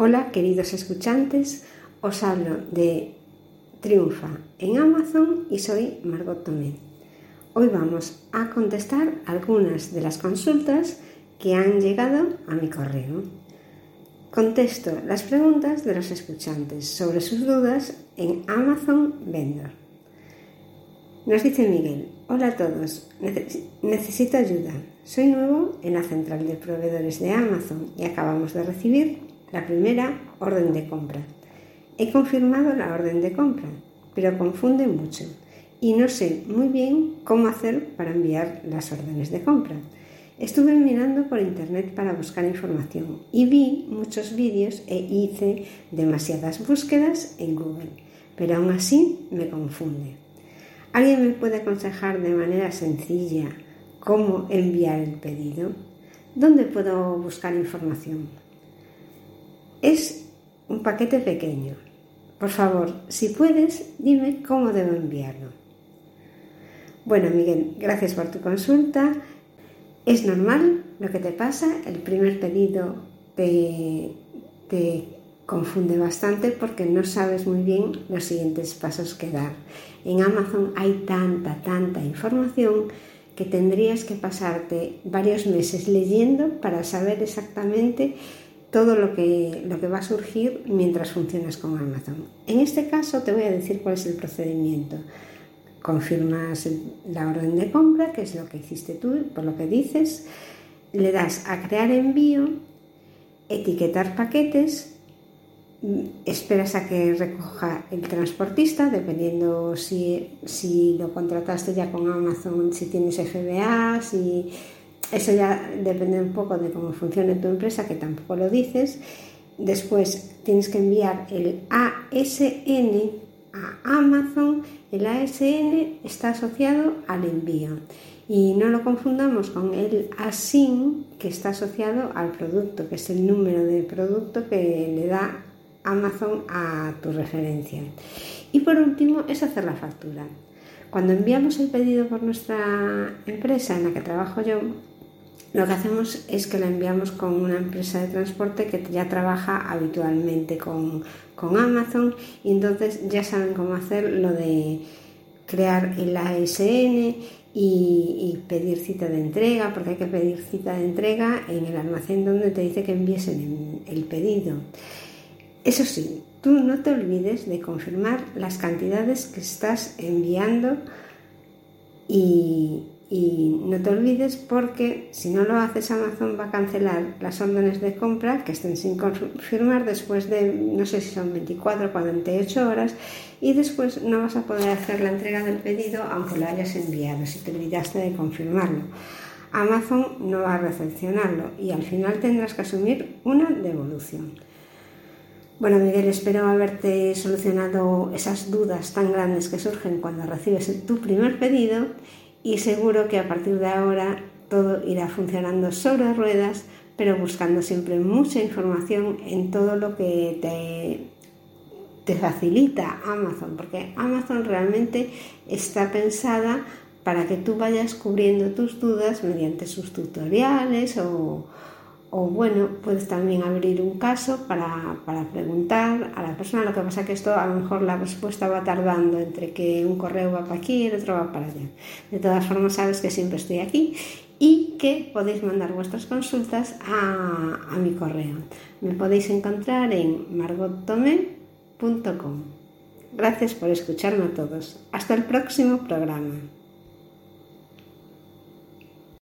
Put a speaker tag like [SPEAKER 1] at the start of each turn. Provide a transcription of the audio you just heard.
[SPEAKER 1] Hola queridos escuchantes, os hablo de Triunfa en Amazon y soy Margot Tomé. Hoy vamos a contestar algunas de las consultas que han llegado a mi correo. Contesto las preguntas de los escuchantes sobre sus dudas en Amazon Vendor. Nos dice Miguel, hola a todos, necesito ayuda. Soy nuevo en la central de proveedores de Amazon y acabamos de recibir la primera, orden de compra. He confirmado la orden de compra, pero confunde mucho y no sé muy bien cómo hacer para enviar las órdenes de compra. Estuve mirando por internet para buscar información y vi muchos vídeos e hice demasiadas búsquedas en Google, pero aún así me confunde. ¿Alguien me puede aconsejar de manera sencilla cómo enviar el pedido? ¿Dónde puedo buscar información? Es un paquete pequeño. Por favor, si puedes, dime cómo debo enviarlo. Bueno, Miguel, gracias por tu consulta. Es normal lo que te pasa. El primer pedido te, confunde bastante porque no sabes muy bien los siguientes pasos que dar. En Amazon hay tanta, tanta información que tendrías que pasarte varios meses leyendo para saber exactamente todo lo que, lo que va a surgir mientras funcionas con Amazon. En este caso te voy a decir cuál es el procedimiento. Confirmas la orden de compra, que es lo que hiciste tú, por lo que dices, le das a crear envío, etiquetar paquetes, esperas a que recoja el transportista, dependiendo si, si lo contrataste ya con Amazon, si tienes FBA, si eso ya depende un poco de cómo funcione tu empresa, que tampoco lo dices. Después tienes que enviar el ASN a Amazon. El ASN está asociado al envío. Y no lo confundamos con el ASIN, que está asociado al producto, que es el número de producto que le da Amazon a tu referencia. Y por último es hacer la factura. Cuando enviamos el pedido por nuestra empresa en la que trabajo yo, lo que hacemos es que la enviamos con una empresa de transporte que ya trabaja habitualmente con, Amazon y entonces ya saben cómo hacer lo de crear el ASN y, pedir cita de entrega, porque hay que pedir cita de entrega en el almacén donde te dice que envíes el pedido. Eso sí, tú no te olvides de confirmar las cantidades que estás enviando y, y no te olvides porque si no lo haces Amazon va a cancelar las órdenes de compra que estén sin confirmar después de no sé si son 24 o 48 horas y después no vas a poder hacer la entrega del pedido aunque lo hayas enviado si te olvidaste de confirmarlo. Amazon no va a recepcionarlo y al final tendrás que asumir una devolución. Bueno, Miguel, espero haberte solucionado esas dudas tan grandes que surgen cuando recibes tu primer pedido y seguro que a partir de ahora todo irá funcionando sobre ruedas, pero buscando siempre mucha información en todo lo que te, te facilita Amazon, porque Amazon realmente está pensada para que tú vayas cubriendo tus dudas mediante sus tutoriales o, o bueno, puedes también abrir un caso para, preguntar a la persona. Lo que pasa es que esto a lo mejor la respuesta va tardando entre que un correo va para aquí y el otro va para allá. De todas formas, sabes que siempre estoy aquí y que podéis mandar vuestras consultas a, a mi correo. Me podéis encontrar en margottome.com. Gracias por escucharme a todos. Hasta el próximo programa.